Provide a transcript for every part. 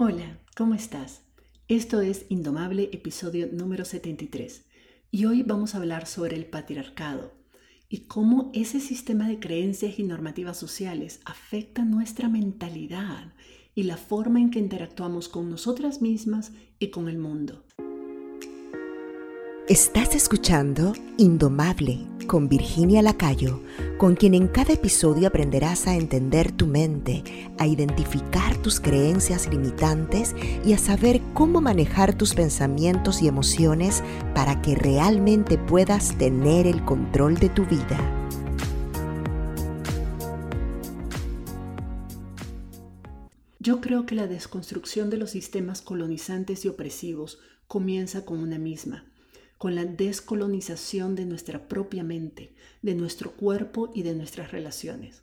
Hola, ¿cómo estás? Esto es Indomable, episodio número 73, y hoy vamos a hablar sobre el patriarcado y cómo ese sistema de creencias y normativas sociales afecta nuestra mentalidad y la forma en que interactuamos con nosotras mismas y con el mundo. Estás escuchando Indomable con Virginia Lacayo, con quien en cada episodio aprenderás a entender tu mente, a identificar tus creencias limitantes y a saber cómo manejar tus pensamientos y emociones para que realmente puedas tener el control de tu vida. Yo creo que la desconstrucción de los sistemas colonizantes y opresivos comienza con una misma con la descolonización de nuestra propia mente, de nuestro cuerpo y de nuestras relaciones.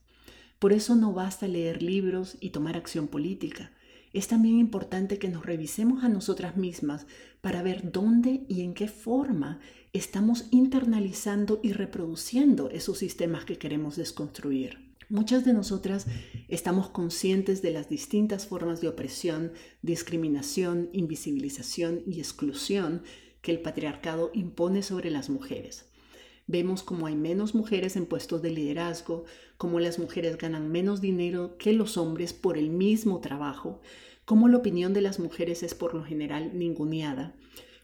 Por eso no basta leer libros y tomar acción política. Es también importante que nos revisemos a nosotras mismas para ver dónde y en qué forma estamos internalizando y reproduciendo esos sistemas que queremos desconstruir. Muchas de nosotras estamos conscientes de las distintas formas de opresión, discriminación, invisibilización y exclusión que el patriarcado impone sobre las mujeres. Vemos como hay menos mujeres en puestos de liderazgo, como las mujeres ganan menos dinero que los hombres por el mismo trabajo, como la opinión de las mujeres es por lo general ninguneada,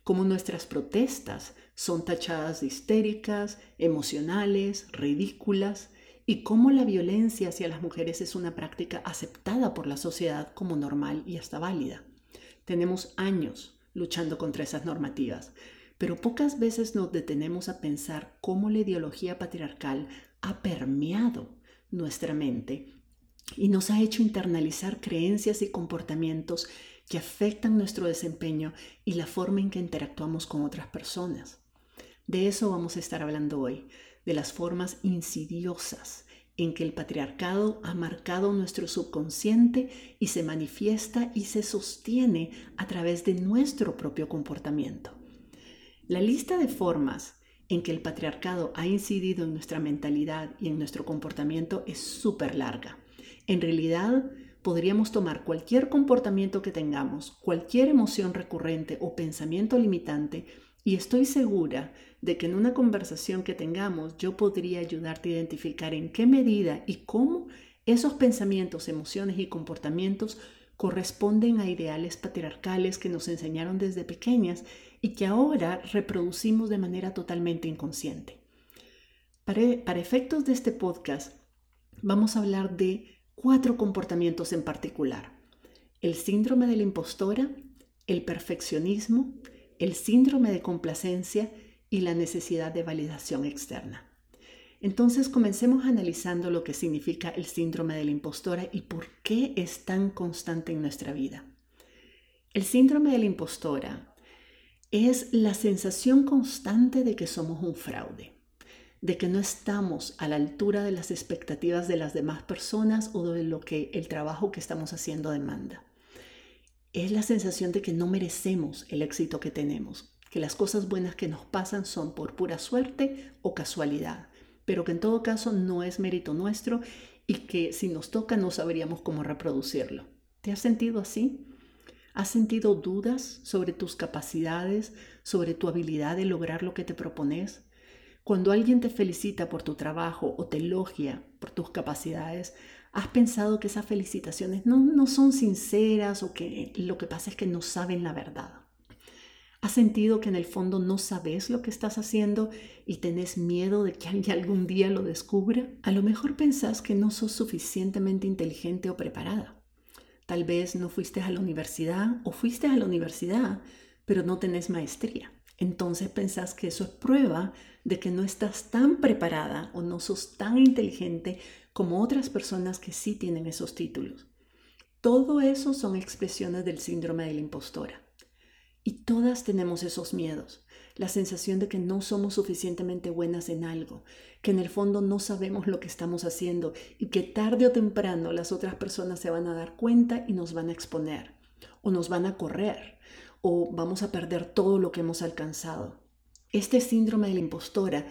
como nuestras protestas son tachadas de histéricas, emocionales, ridículas, y cómo la violencia hacia las mujeres es una práctica aceptada por la sociedad como normal y hasta válida. Tenemos años luchando contra esas normativas, pero pocas veces nos detenemos a pensar cómo la ideología patriarcal ha permeado nuestra mente y nos ha hecho internalizar creencias y comportamientos que afectan nuestro desempeño y la forma en que interactuamos con otras personas. De eso vamos a estar hablando hoy, de las formas insidiosas en que el patriarcado ha marcado nuestro subconsciente y se manifiesta y se sostiene a través de nuestro propio comportamiento. La lista de formas en que el patriarcado ha incidido en nuestra mentalidad y en nuestro comportamiento es súper larga. En realidad, podríamos tomar cualquier comportamiento que tengamos, cualquier emoción recurrente o pensamiento limitante y estoy segura de que en una conversación que tengamos yo podría ayudarte a identificar en qué medida y cómo esos pensamientos, emociones y comportamientos corresponden a ideales patriarcales que nos enseñaron desde pequeñas y que ahora reproducimos de manera totalmente inconsciente. Para, efectos de este podcast, vamos a hablar de cuatro comportamientos en particular. El síndrome de la impostora, el perfeccionismo, el síndrome de complacencia y la necesidad de validación externa. Entonces comencemos analizando lo que significa el síndrome de la impostora y por qué es tan constante en nuestra vida. El síndrome de la impostora es la sensación constante de que somos un fraude, de que no estamos a la altura de las expectativas de las demás personas o de lo que el trabajo que estamos haciendo demanda es la sensación de que no merecemos el éxito que tenemos, que las cosas buenas que nos pasan son por pura suerte o casualidad, pero que en todo caso no es mérito nuestro y que si nos toca no sabríamos cómo reproducirlo. ¿Te has sentido así? ¿Has sentido dudas sobre tus capacidades, sobre tu habilidad de lograr lo que te propones? Cuando alguien te felicita por tu trabajo o te elogia por tus capacidades, ¿Has pensado que esas felicitaciones no, son sinceras o que lo que pasa es que no saben la verdad? ¿Has sentido que en el fondo no sabes lo que estás haciendo y tenés miedo de que alguien algún día lo descubra? A lo mejor pensás que no sos suficientemente inteligente o preparada. Tal vez no fuiste a la universidad o fuiste a la universidad, pero no tenés maestría. Entonces pensás que eso es prueba de que no estás tan preparada o no sos tan inteligente como otras personas que sí tienen esos títulos. Todo eso son expresiones del síndrome de la impostora. Y todas tenemos esos miedos, la sensación de que no somos suficientemente buenas en algo, que en el fondo no sabemos lo que estamos haciendo y que tarde o temprano las otras personas se van a dar cuenta y nos van a exponer, o nos van a correr, o vamos a perder todo lo que hemos alcanzado. Este síndrome de la impostora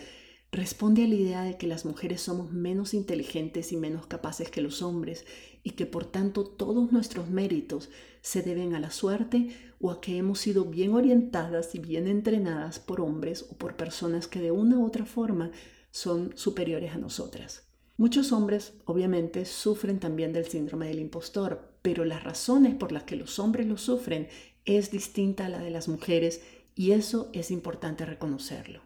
responde a la idea de que las mujeres somos menos inteligentes y menos capaces que los hombres y que por tanto todos nuestros méritos se deben a la suerte o a que hemos sido bien orientadas y bien entrenadas por hombres o por personas que de una u otra forma son superiores a nosotras. Muchos hombres, obviamente, sufren también del síndrome del impostor, pero las razones por las que los hombres lo sufren es distinta a la de las mujeres y eso es importante reconocerlo.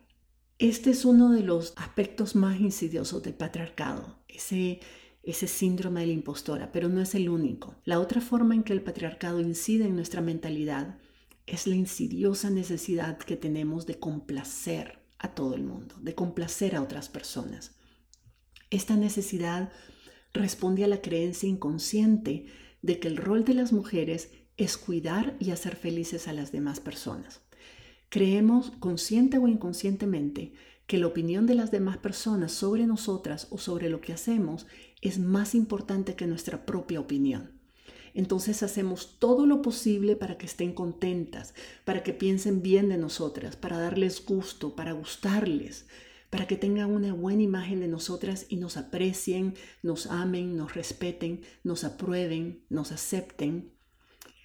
Este es uno de los aspectos más insidiosos del patriarcado, ese, ese síndrome de la impostora, pero no es el único. La otra forma en que el patriarcado incide en nuestra mentalidad es la insidiosa necesidad que tenemos de complacer a todo el mundo, de complacer a otras personas. Esta necesidad responde a la creencia inconsciente de que el rol de las mujeres es cuidar y hacer felices a las demás personas. Creemos, consciente o inconscientemente, que la opinión de las demás personas sobre nosotras o sobre lo que hacemos es más importante que nuestra propia opinión. Entonces hacemos todo lo posible para que estén contentas, para que piensen bien de nosotras, para darles gusto, para gustarles, para que tengan una buena imagen de nosotras y nos aprecien, nos amen, nos respeten, nos aprueben, nos acepten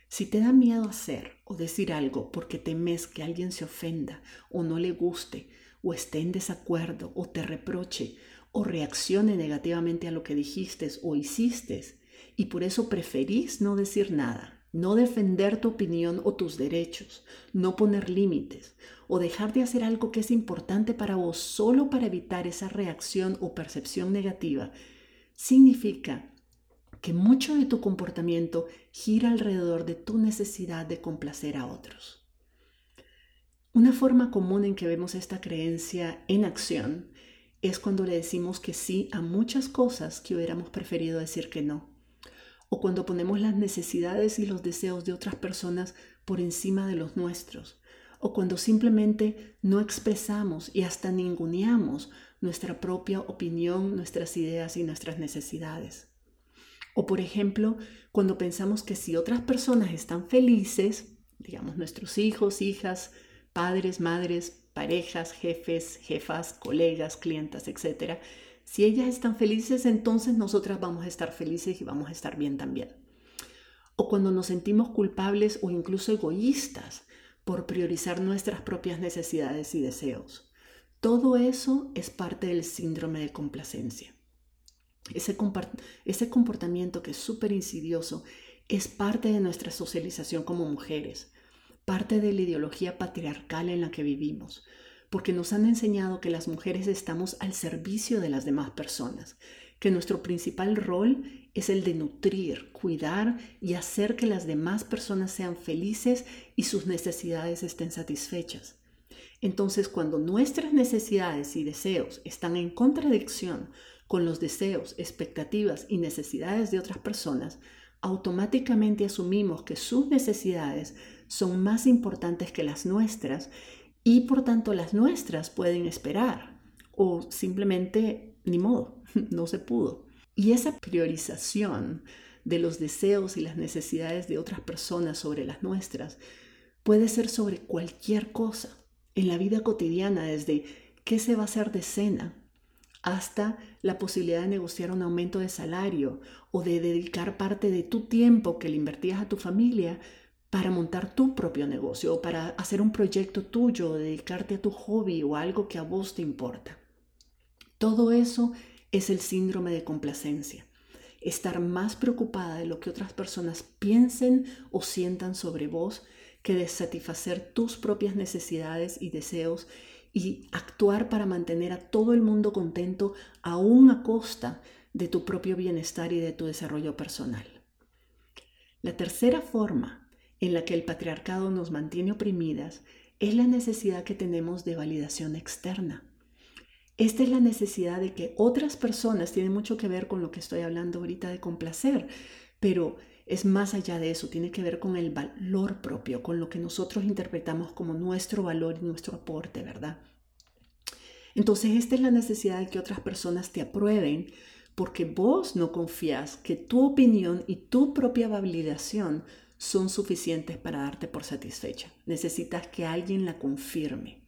si te da miedo hacer o decir algo porque temes que alguien se ofenda o no le guste o esté en desacuerdo o te reproche o reaccione negativamente a lo que dijiste o hiciste y por eso preferís no decir nada, no defender tu opinión o tus derechos, no poner límites o dejar de hacer algo que es importante para vos solo para evitar esa reacción o percepción negativa, significa que mucho de tu comportamiento gira alrededor de tu necesidad de complacer a otros. Una forma común en que vemos esta creencia en acción es cuando le decimos que sí a muchas cosas que hubiéramos preferido decir que no, o cuando ponemos las necesidades y los deseos de otras personas por encima de los nuestros, o cuando simplemente no expresamos y hasta ninguneamos nuestra propia opinión, nuestras ideas y nuestras necesidades. O por ejemplo, cuando pensamos que si otras personas están felices, digamos nuestros hijos, hijas, padres, madres, parejas, jefes, jefas, colegas, clientas, etc., si ellas están felices, entonces nosotras vamos a estar felices y vamos a estar bien también. O cuando nos sentimos culpables o incluso egoístas por priorizar nuestras propias necesidades y deseos. Todo eso es parte del síndrome de complacencia. Ese, comportamiento que es súper insidioso es parte de nuestra socialización como mujeres, parte de la ideología patriarcal en la que vivimos, porque nos han enseñado que las mujeres estamos al servicio de las demás personas, que nuestro principal rol es el de nutrir, cuidar y hacer que las demás personas sean felices y sus necesidades estén satisfechas. Entonces, cuando nuestras necesidades y deseos están en contradicción con los deseos, expectativas y necesidades de otras personas, automáticamente asumimos que sus necesidades son más importantes que las nuestras y por tanto las nuestras pueden esperar o simplemente ni modo, no se pudo. Y esa priorización de los deseos y las necesidades de otras personas sobre las nuestras puede ser sobre cualquier cosa en la vida cotidiana, desde qué se va a hacer de cena, hasta la posibilidad de negociar un aumento de salario o de dedicar parte de tu tiempo que le invertías a tu familia para montar tu propio negocio o para hacer un proyecto tuyo, dedicarte a tu hobby o algo que a vos te importa. Todo eso es el síndrome de complacencia. Estar más preocupada de lo que otras personas piensen o sientan sobre vos que de satisfacer tus propias necesidades y deseos y actuar para mantener a todo el mundo contento aún a costa de tu propio bienestar y de tu desarrollo personal. La tercera forma en la que el patriarcado nos mantiene oprimidas es la necesidad que tenemos de validación externa. Esta es la necesidad de que otras personas, tiene mucho que ver con lo que estoy hablando ahorita de complacer, pero es más allá de eso, tiene que ver con el valor propio, con lo que nosotros interpretamos como nuestro valor y nuestro aporte, ¿verdad? Entonces, esta es la necesidad de que otras personas te aprueben porque vos no confías que tu opinión y tu propia validación son suficientes para darte por satisfecha. Necesitas que alguien la confirme.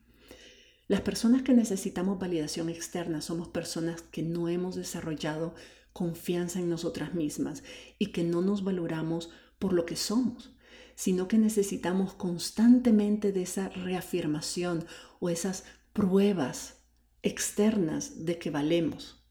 Las personas que necesitamos validación externa somos personas que no hemos desarrollado confianza en nosotras mismas y que no nos valoramos por lo que somos, sino que necesitamos constantemente de esa reafirmación o esas pruebas externas de que valemos.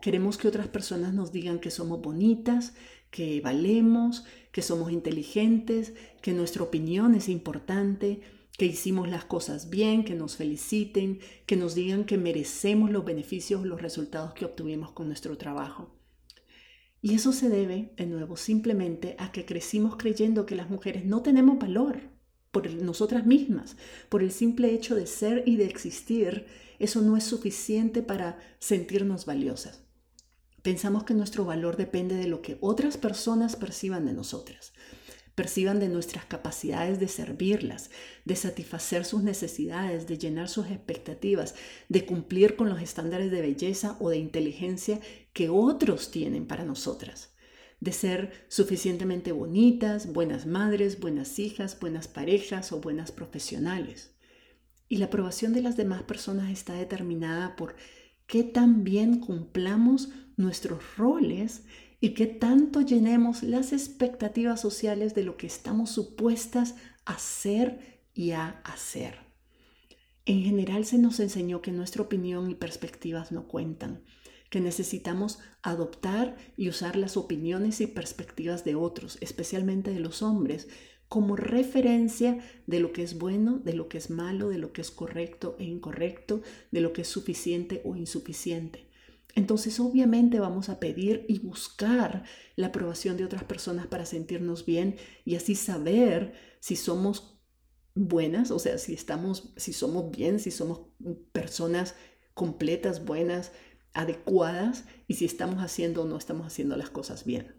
Queremos que otras personas nos digan que somos bonitas, que valemos, que somos inteligentes, que nuestra opinión es importante, que hicimos las cosas bien, que nos feliciten, que nos digan que merecemos los beneficios, los resultados que obtuvimos con nuestro trabajo. Y eso se debe, de nuevo, simplemente a que crecimos creyendo que las mujeres no tenemos valor por nosotras mismas, por el simple hecho de ser y de existir, eso no es suficiente para sentirnos valiosas. Pensamos que nuestro valor depende de lo que otras personas perciban de nosotras, perciban de nuestras capacidades de servirlas, de satisfacer sus necesidades, de llenar sus expectativas, de cumplir con los estándares de belleza o de inteligencia que otros tienen para nosotras, de ser suficientemente bonitas, buenas madres, buenas hijas, buenas parejas o buenas profesionales. Y la aprobación de las demás personas está determinada por qué tan bien cumplamos nuestros roles y qué tanto llenemos las expectativas sociales de lo que estamos supuestas a ser y a hacer. En general se nos enseñó que nuestra opinión y perspectivas no cuentan, que necesitamos adoptar y usar las opiniones y perspectivas de otros, especialmente de los hombres, como referencia de lo que es bueno, de lo que es malo, de lo que es correcto e incorrecto, de lo que es suficiente o insuficiente. Entonces obviamente vamos a pedir y buscar la aprobación de otras personas para sentirnos bien y así saber si somos buenas, o sea, si estamos si somos bien, si somos personas completas, buenas, adecuadas y si estamos haciendo o no estamos haciendo las cosas bien.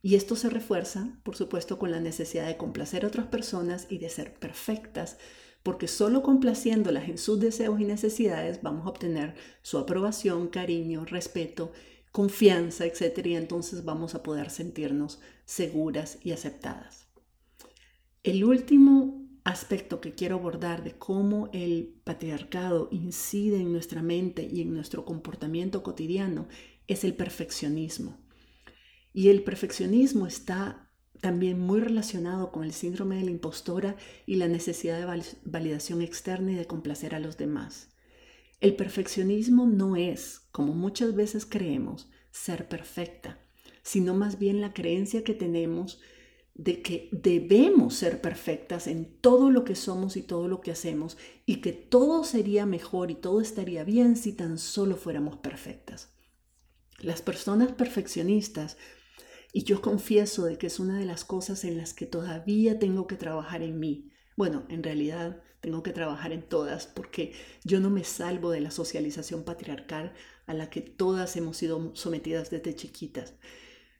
Y esto se refuerza, por supuesto, con la necesidad de complacer a otras personas y de ser perfectas, porque solo complaciéndolas en sus deseos y necesidades vamos a obtener su aprobación, cariño, respeto, confianza, etc. Y entonces vamos a poder sentirnos seguras y aceptadas. El último aspecto que quiero abordar de cómo el patriarcado incide en nuestra mente y en nuestro comportamiento cotidiano es el perfeccionismo. Y el perfeccionismo está también muy relacionado con el síndrome de la impostora y la necesidad de validación externa y de complacer a los demás. El perfeccionismo no es, como muchas veces creemos, ser perfecta, sino más bien la creencia que tenemos de que debemos ser perfectas en todo lo que somos y todo lo que hacemos y que todo sería mejor y todo estaría bien si tan solo fuéramos perfectas. Las personas perfeccionistas y yo confieso de que es una de las cosas en las que todavía tengo que trabajar en mí. Bueno, en realidad tengo que trabajar en todas porque yo no me salvo de la socialización patriarcal a la que todas hemos sido sometidas desde chiquitas.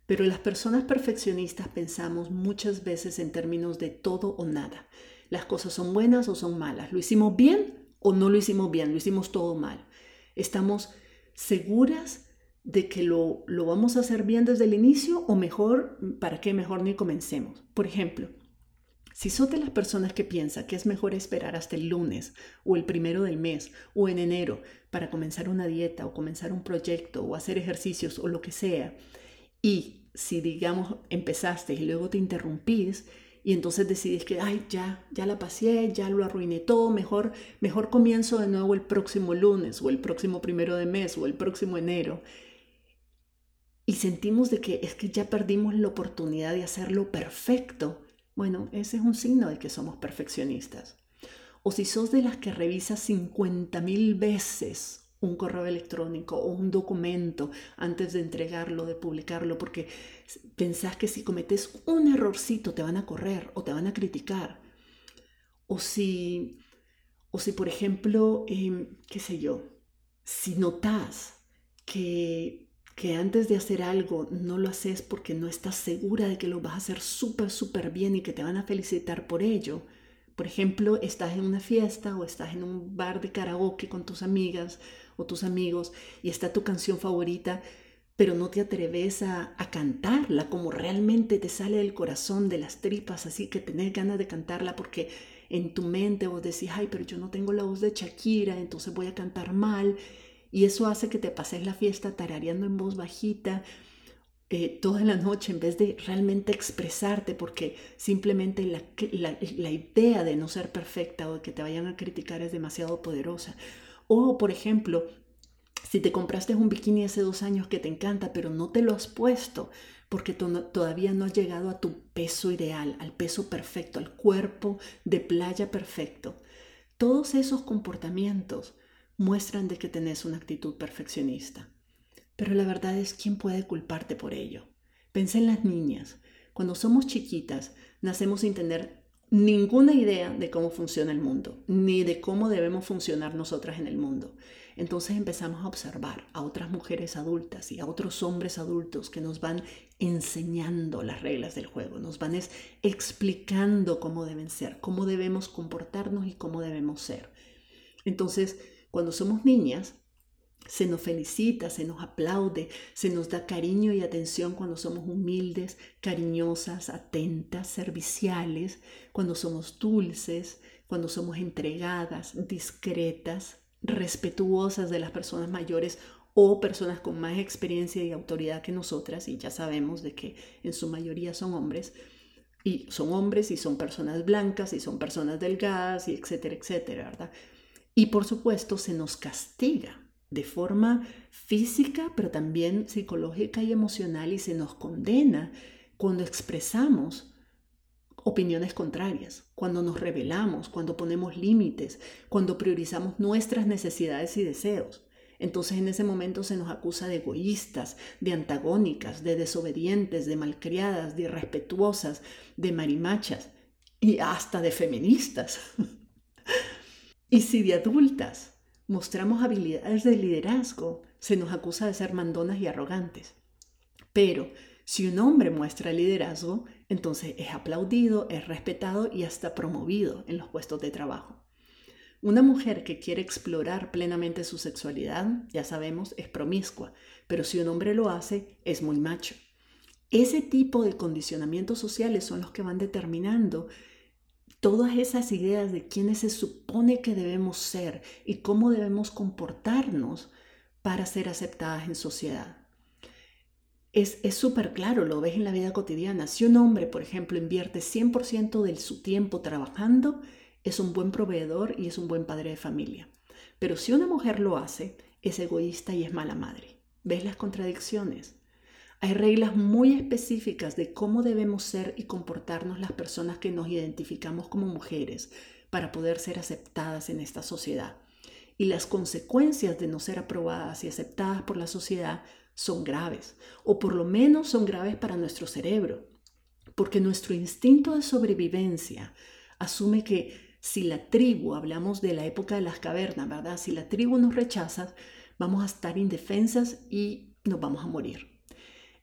Pero las personas perfeccionistas pensamos muchas veces en términos de todo o nada. Las cosas son buenas o son malas. ¿Lo hicimos bien o no lo hicimos bien? Lo hicimos todo mal. Estamos seguras de que lo, lo vamos a hacer bien desde el inicio o mejor, ¿para qué mejor ni comencemos? Por ejemplo, si sos de las personas que piensa que es mejor esperar hasta el lunes o el primero del mes o en enero para comenzar una dieta o comenzar un proyecto o hacer ejercicios o lo que sea, y si digamos empezaste y luego te interrumpís y entonces decidís que, ay, ya, ya la pasé, ya lo arruiné todo, mejor, mejor comienzo de nuevo el próximo lunes o el próximo primero de mes o el próximo enero y sentimos de que es que ya perdimos la oportunidad de hacerlo perfecto, bueno, ese es un signo de que somos perfeccionistas. O si sos de las que revisas 50 mil veces un correo electrónico o un documento antes de entregarlo, de publicarlo, porque pensás que si cometes un errorcito te van a correr o te van a criticar. O si, o si por ejemplo, em, qué sé yo, si notas que que antes de hacer algo no lo haces porque no estás segura de que lo vas a hacer súper, súper bien y que te van a felicitar por ello. Por ejemplo, estás en una fiesta o estás en un bar de karaoke con tus amigas o tus amigos y está tu canción favorita, pero no te atreves a, cantarla como realmente te sale del corazón, de las tripas, así que tenés ganas de cantarla porque en tu mente vos decís, ay, pero yo no tengo la voz de Shakira, entonces voy a cantar mal. Y eso hace que te pases la fiesta tarareando en voz bajita eh, toda la noche en vez de realmente expresarte, porque simplemente la, la idea de no ser perfecta o de que te vayan a criticar es demasiado poderosa. O, por ejemplo, si te compraste un bikini hace dos años que te encanta, pero no te lo has puesto porque todavía no has llegado a tu peso ideal, al peso perfecto, al cuerpo de playa perfecto. Todos esos comportamientos muestran de que tenés una actitud perfeccionista. Pero la verdad es, ¿quién puede culparte por ello? Pensé en las niñas. Cuando somos chiquitas, nacemos sin tener ninguna idea de cómo funciona el mundo, ni de cómo debemos funcionar nosotras en el mundo. Entonces empezamos a observar a otras mujeres adultas y a otros hombres adultos que nos van enseñando las reglas del juego, nos van explicando cómo deben ser, cómo debemos comportarnos y cómo debemos ser. Entonces, cuando somos niñas, se nos felicita, se nos aplaude, se nos da cariño y atención cuando somos humildes, cariñosas, atentas, serviciales, cuando somos dulces, cuando somos entregadas, discretas, respetuosas de las personas mayores o personas con más experiencia y autoridad que nosotras, y ya sabemos de que en su mayoría son hombres, y son hombres y son personas blancas y son personas delgadas y etcétera, etcétera, ¿verdad? Y por supuesto se nos castiga de forma física, pero también psicológica y emocional y se nos condena cuando expresamos opiniones contrarias, cuando nos rebelamos, cuando ponemos límites, cuando priorizamos nuestras necesidades y deseos. Entonces en ese momento se nos acusa de egoístas, de antagónicas, de desobedientes, de malcriadas, de irrespetuosas, de marimachas y hasta de feministas. y si de adultas mostramos habilidades de liderazgo, se nos acusa de ser mandonas y arrogantes. Pero si un hombre muestra liderazgo, entonces es aplaudido, es respetado y hasta promovido en los puestos de trabajo. Una mujer que quiere explorar plenamente su sexualidad, ya sabemos, es promiscua, pero si un hombre lo hace, es muy macho. Ese tipo de condicionamientos sociales son los que van determinando todas esas ideas de quiénes se supone que debemos ser y cómo debemos comportarnos para ser aceptadas en sociedad. Es súper claro, lo ves en la vida cotidiana. Si un hombre, por ejemplo, invierte 100% de su tiempo trabajando, es un buen proveedor y es un buen padre de familia. Pero si una mujer lo hace, es egoísta y es mala madre. ¿Ves las contradicciones? Hay reglas muy específicas de cómo debemos ser y comportarnos las personas que nos identificamos como mujeres para poder ser aceptadas en esta sociedad. Y las consecuencias de no ser aprobadas y aceptadas por la sociedad son graves, o por lo menos son graves para nuestro cerebro, porque nuestro instinto de sobrevivencia asume que si la tribu, hablamos de la época de las cavernas, ¿verdad? Si la tribu nos rechaza, vamos a estar indefensas y nos vamos a morir.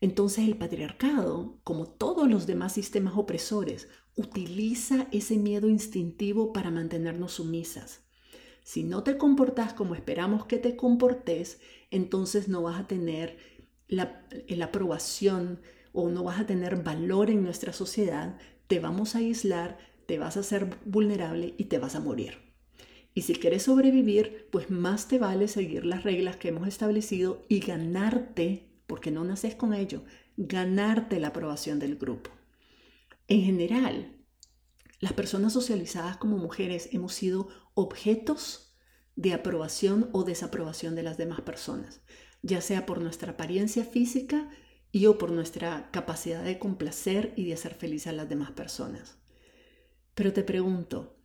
Entonces el patriarcado, como todos los demás sistemas opresores, utiliza ese miedo instintivo para mantenernos sumisas. Si no te comportas como esperamos que te comportes, entonces no vas a tener la, la aprobación o no vas a tener valor en nuestra sociedad, te vamos a aislar, te vas a hacer vulnerable y te vas a morir. Y si quieres sobrevivir, pues más te vale seguir las reglas que hemos establecido y ganarte porque no naces con ello, ganarte la aprobación del grupo. En general, las personas socializadas como mujeres hemos sido objetos de aprobación o desaprobación de las demás personas, ya sea por nuestra apariencia física y o por nuestra capacidad de complacer y de hacer feliz a las demás personas. Pero te pregunto,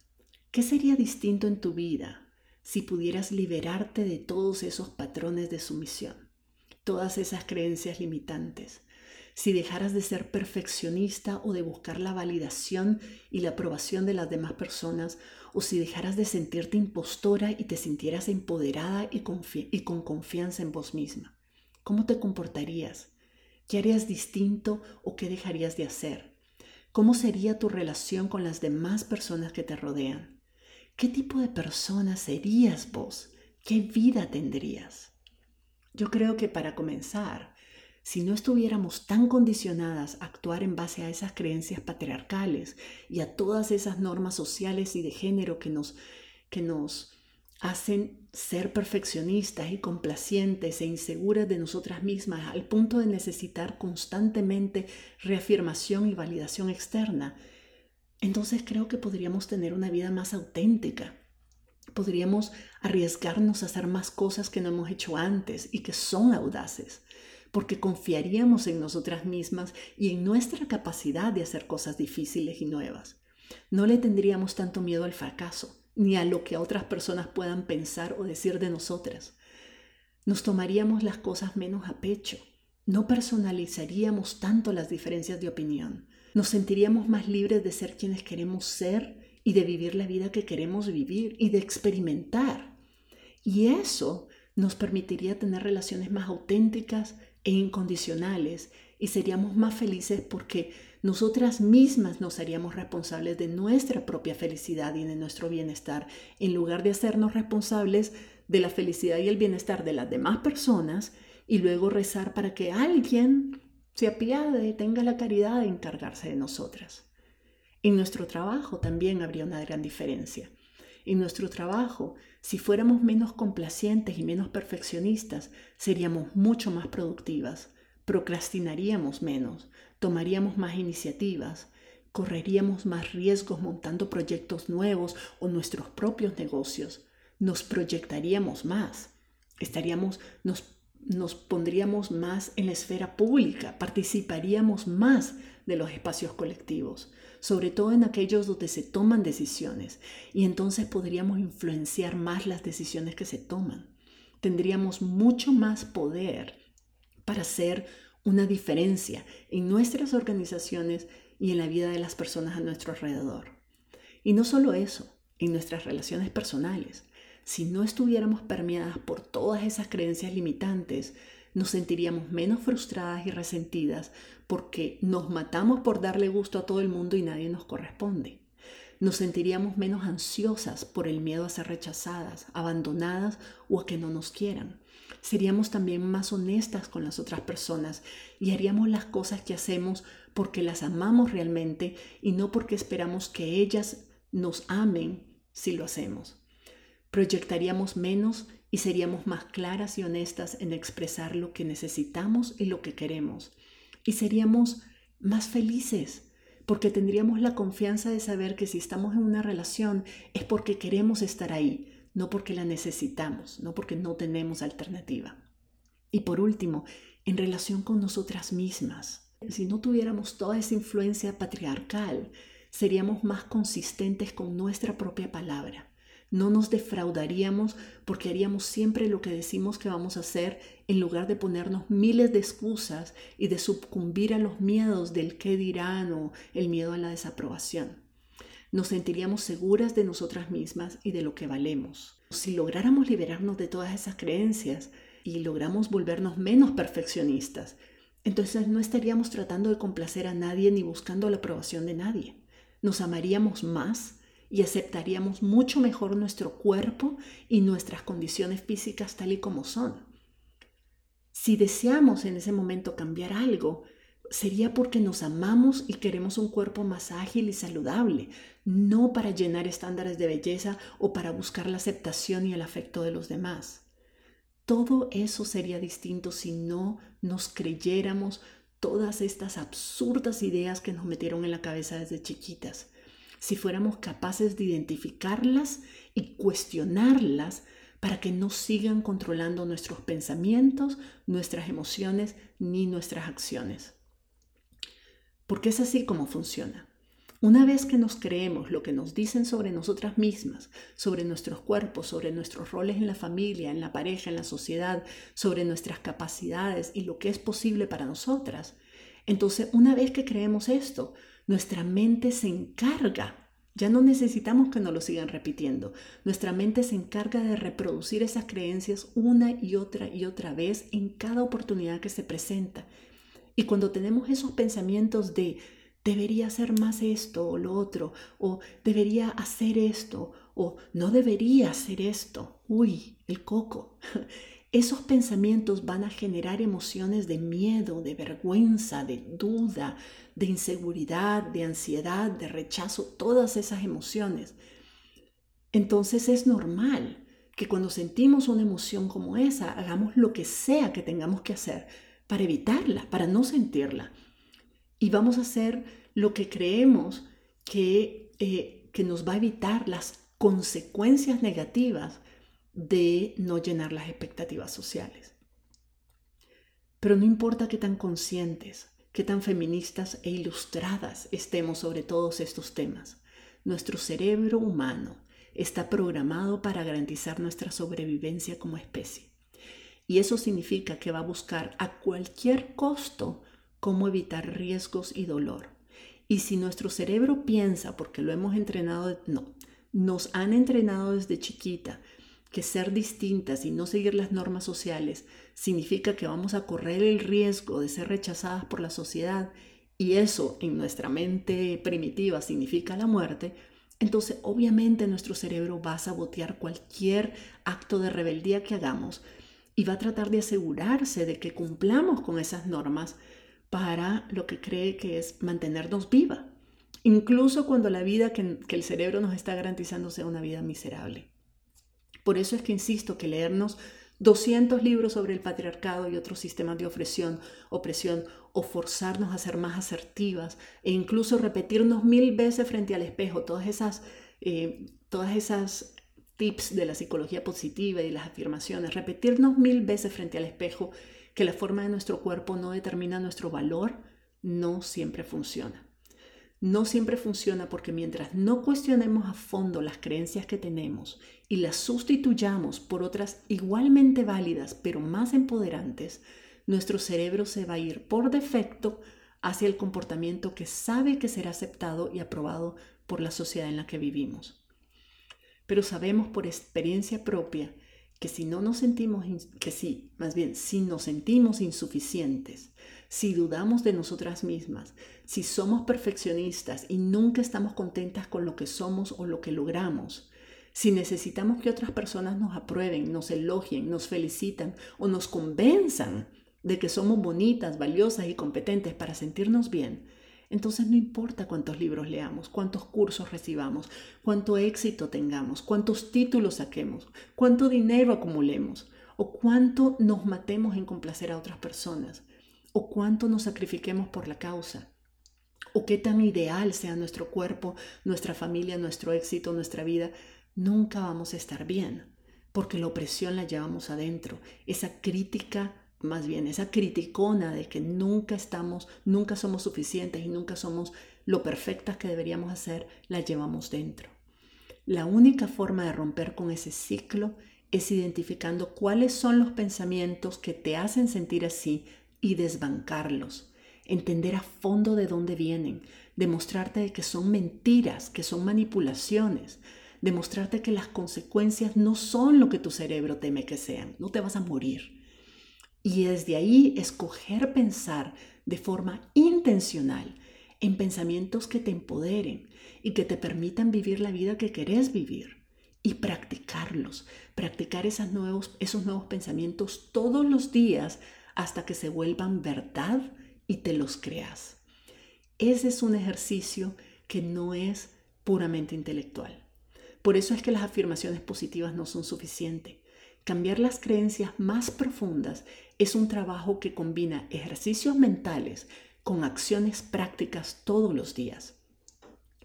¿qué sería distinto en tu vida si pudieras liberarte de todos esos patrones de sumisión? Todas esas creencias limitantes. Si dejaras de ser perfeccionista o de buscar la validación y la aprobación de las demás personas, o si dejaras de sentirte impostora y te sintieras empoderada y, con confianza en vos misma, ¿cómo te comportarías? ¿Qué harías distinto o qué dejarías de hacer? ¿Cómo sería tu relación con las demás personas que te rodean? ¿Qué tipo de persona serías vos? ¿Qué vida tendrías? Yo creo que para comenzar, si no estuviéramos tan condicionadas a actuar en base a esas creencias patriarcales y a todas esas normas sociales y de género que nos, que nos hacen ser perfeccionistas y complacientes e inseguras de nosotras mismas al punto de necesitar constantemente reafirmación y validación externa, entonces creo que podríamos tener una vida más auténtica. Podríamos arriesgarnos a hacer más cosas que no hemos hecho antes y que son audaces porque confiaríamos en nosotras mismas y en nuestra capacidad de hacer cosas difíciles y nuevas. No le tendríamos tanto miedo al fracaso, ni a lo que otras personas puedan pensar o decir de nosotras. Nos tomaríamos las cosas menos a pecho, no personalizaríamos tanto las diferencias de opinión, nos sentiríamos más libres de ser quienes queremos ser y de vivir la vida que queremos vivir y de experimentar. Y eso nos permitiría tener relaciones más auténticas, e incondicionales y seríamos más felices porque nosotras mismas nos haríamos responsables de nuestra propia felicidad y de nuestro bienestar en lugar de hacernos responsables de la felicidad y el bienestar de las demás personas y luego rezar para que alguien se apiade, tenga la caridad de encargarse de nosotras. En nuestro trabajo también habría una gran diferencia. En nuestro trabajo, si fuéramos menos complacientes y menos perfeccionistas, seríamos mucho más productivas, procrastinaríamos menos, tomaríamos más iniciativas, correríamos más riesgos montando proyectos nuevos o nuestros propios negocios, nos proyectaríamos más, estaríamos, nos, nos pondríamos más en la esfera pública, participaríamos más de los espacios colectivos, sobre todo en aquellos donde se toman decisiones, y entonces podríamos influenciar más las decisiones que se toman. Tendríamos mucho más poder para hacer una diferencia en nuestras organizaciones y en la vida de las personas a nuestro alrededor. Y no solo eso, en nuestras relaciones personales. Si no estuviéramos permeadas por todas esas creencias limitantes, nos sentiríamos menos frustradas y resentidas porque nos matamos por darle gusto a todo el mundo y nadie nos corresponde. Nos sentiríamos menos ansiosas por el miedo a ser rechazadas, abandonadas o a que no nos quieran. Seríamos también más honestas con las otras personas y haríamos las cosas que hacemos porque las amamos realmente y no porque esperamos que ellas nos amen si lo hacemos. Proyectaríamos menos y seríamos más claras y honestas en expresar lo que necesitamos y lo que queremos. Y seríamos más felices porque tendríamos la confianza de saber que si estamos en una relación es porque queremos estar ahí, no porque la necesitamos, no porque no tenemos alternativa. Y por último, en relación con nosotras mismas, si no tuviéramos toda esa influencia patriarcal, seríamos más consistentes con nuestra propia palabra no nos defraudaríamos porque haríamos siempre lo que decimos que vamos a hacer en lugar de ponernos miles de excusas y de sucumbir a los miedos del qué dirán o el miedo a la desaprobación. Nos sentiríamos seguras de nosotras mismas y de lo que valemos. Si lográramos liberarnos de todas esas creencias y logramos volvernos menos perfeccionistas, entonces no estaríamos tratando de complacer a nadie ni buscando la aprobación de nadie. Nos amaríamos más y aceptaríamos mucho mejor nuestro cuerpo y nuestras condiciones físicas tal y como son. Si deseamos en ese momento cambiar algo, sería porque nos amamos y queremos un cuerpo más ágil y saludable, no para llenar estándares de belleza o para buscar la aceptación y el afecto de los demás. Todo eso sería distinto si no nos creyéramos todas estas absurdas ideas que nos metieron en la cabeza desde chiquitas si fuéramos capaces de identificarlas y cuestionarlas para que no sigan controlando nuestros pensamientos, nuestras emociones ni nuestras acciones. Porque es así como funciona. Una vez que nos creemos lo que nos dicen sobre nosotras mismas, sobre nuestros cuerpos, sobre nuestros roles en la familia, en la pareja, en la sociedad, sobre nuestras capacidades y lo que es posible para nosotras, entonces una vez que creemos esto, nuestra mente se encarga, ya no necesitamos que nos lo sigan repitiendo, nuestra mente se encarga de reproducir esas creencias una y otra y otra vez en cada oportunidad que se presenta. Y cuando tenemos esos pensamientos de debería hacer más esto o lo otro, o debería hacer esto, o no debería hacer esto, uy, el coco. esos pensamientos van a generar emociones de miedo, de vergüenza, de duda, de inseguridad, de ansiedad, de rechazo, todas esas emociones. Entonces es normal que cuando sentimos una emoción como esa, hagamos lo que sea que tengamos que hacer para evitarla, para no sentirla. Y vamos a hacer lo que creemos que, eh, que nos va a evitar las consecuencias negativas de no llenar las expectativas sociales. Pero no importa qué tan conscientes, qué tan feministas e ilustradas estemos sobre todos estos temas, nuestro cerebro humano está programado para garantizar nuestra sobrevivencia como especie. Y eso significa que va a buscar a cualquier costo cómo evitar riesgos y dolor. Y si nuestro cerebro piensa, porque lo hemos entrenado, no, nos han entrenado desde chiquita que ser distintas y no seguir las normas sociales significa que vamos a correr el riesgo de ser rechazadas por la sociedad y eso en nuestra mente primitiva significa la muerte, entonces obviamente nuestro cerebro va a sabotear cualquier acto de rebeldía que hagamos y va a tratar de asegurarse de que cumplamos con esas normas para lo que cree que es mantenernos viva, incluso cuando la vida que, que el cerebro nos está garantizando sea una vida miserable. Por eso es que insisto que leernos 200 libros sobre el patriarcado y otros sistemas de opresión, opresión o forzarnos a ser más asertivas e incluso repetirnos mil veces frente al espejo todas esas, eh, todas esas tips de la psicología positiva y las afirmaciones, repetirnos mil veces frente al espejo que la forma de nuestro cuerpo no determina nuestro valor, no siempre funciona no siempre funciona porque mientras no cuestionemos a fondo las creencias que tenemos y las sustituyamos por otras igualmente válidas pero más empoderantes, nuestro cerebro se va a ir por defecto hacia el comportamiento que sabe que será aceptado y aprobado por la sociedad en la que vivimos. Pero sabemos por experiencia propia que si no nos sentimos, que sí, más bien, si nos sentimos insuficientes, si dudamos de nosotras mismas, si somos perfeccionistas y nunca estamos contentas con lo que somos o lo que logramos, si necesitamos que otras personas nos aprueben, nos elogien, nos felicitan o nos convenzan de que somos bonitas, valiosas y competentes para sentirnos bien, entonces no importa cuántos libros leamos, cuántos cursos recibamos, cuánto éxito tengamos, cuántos títulos saquemos, cuánto dinero acumulemos, o cuánto nos matemos en complacer a otras personas, o cuánto nos sacrifiquemos por la causa, o qué tan ideal sea nuestro cuerpo, nuestra familia, nuestro éxito, nuestra vida, nunca vamos a estar bien, porque la opresión la llevamos adentro, esa crítica más bien esa criticona de que nunca estamos, nunca somos suficientes y nunca somos lo perfectas que deberíamos hacer, la llevamos dentro. La única forma de romper con ese ciclo es identificando cuáles son los pensamientos que te hacen sentir así y desbancarlos. Entender a fondo de dónde vienen, demostrarte que son mentiras, que son manipulaciones, demostrarte que las consecuencias no son lo que tu cerebro teme que sean, no te vas a morir y desde ahí escoger pensar de forma intencional en pensamientos que te empoderen y que te permitan vivir la vida que querés vivir y practicarlos, practicar esos nuevos, esos nuevos pensamientos todos los días hasta que se vuelvan verdad y te los creas. Ese es un ejercicio que no es puramente intelectual. Por eso es que las afirmaciones positivas no son suficientes. Cambiar las creencias más profundas es un trabajo que combina ejercicios mentales con acciones prácticas todos los días.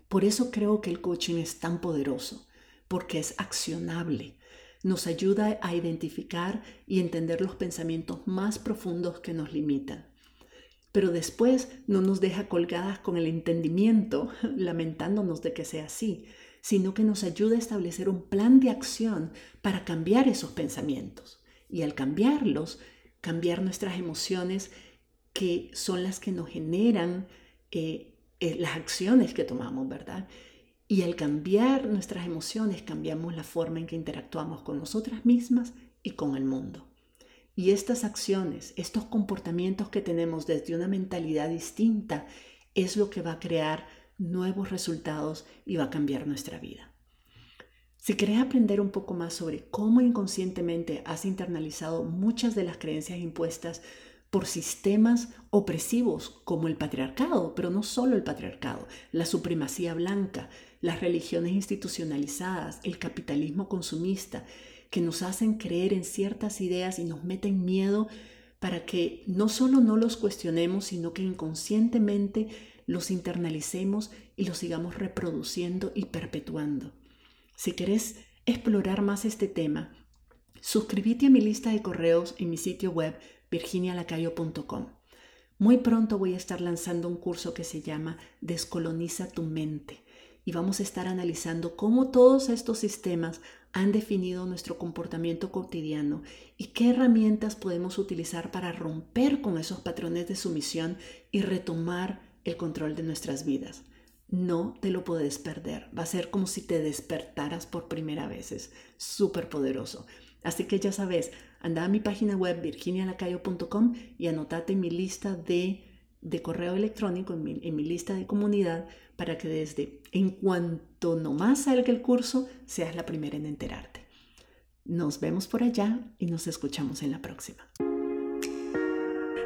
Por eso creo que el coaching es tan poderoso, porque es accionable. Nos ayuda a identificar y entender los pensamientos más profundos que nos limitan. Pero después no nos deja colgadas con el entendimiento, lamentándonos de que sea así, sino que nos ayuda a establecer un plan de acción para cambiar esos pensamientos. Y al cambiarlos, cambiar nuestras emociones que son las que nos generan eh, eh, las acciones que tomamos, ¿verdad? Y al cambiar nuestras emociones, cambiamos la forma en que interactuamos con nosotras mismas y con el mundo. Y estas acciones, estos comportamientos que tenemos desde una mentalidad distinta, es lo que va a crear nuevos resultados y va a cambiar nuestra vida. Si querés aprender un poco más sobre cómo inconscientemente has internalizado muchas de las creencias impuestas por sistemas opresivos como el patriarcado, pero no solo el patriarcado, la supremacía blanca, las religiones institucionalizadas, el capitalismo consumista, que nos hacen creer en ciertas ideas y nos meten miedo para que no solo no los cuestionemos, sino que inconscientemente los internalicemos y los sigamos reproduciendo y perpetuando. Si querés explorar más este tema, suscríbete a mi lista de correos en mi sitio web virginialacayo.com. Muy pronto voy a estar lanzando un curso que se llama Descoloniza tu mente y vamos a estar analizando cómo todos estos sistemas han definido nuestro comportamiento cotidiano y qué herramientas podemos utilizar para romper con esos patrones de sumisión y retomar el control de nuestras vidas. No te lo puedes perder. Va a ser como si te despertaras por primera vez. Es súper poderoso. Así que ya sabes, anda a mi página web virginialacayo.com y anotate mi lista de, de correo electrónico, en mi, en mi, lista de comunidad, para que desde en cuanto nomás salga el curso, seas la primera en enterarte. Nos vemos por allá y nos escuchamos en la próxima.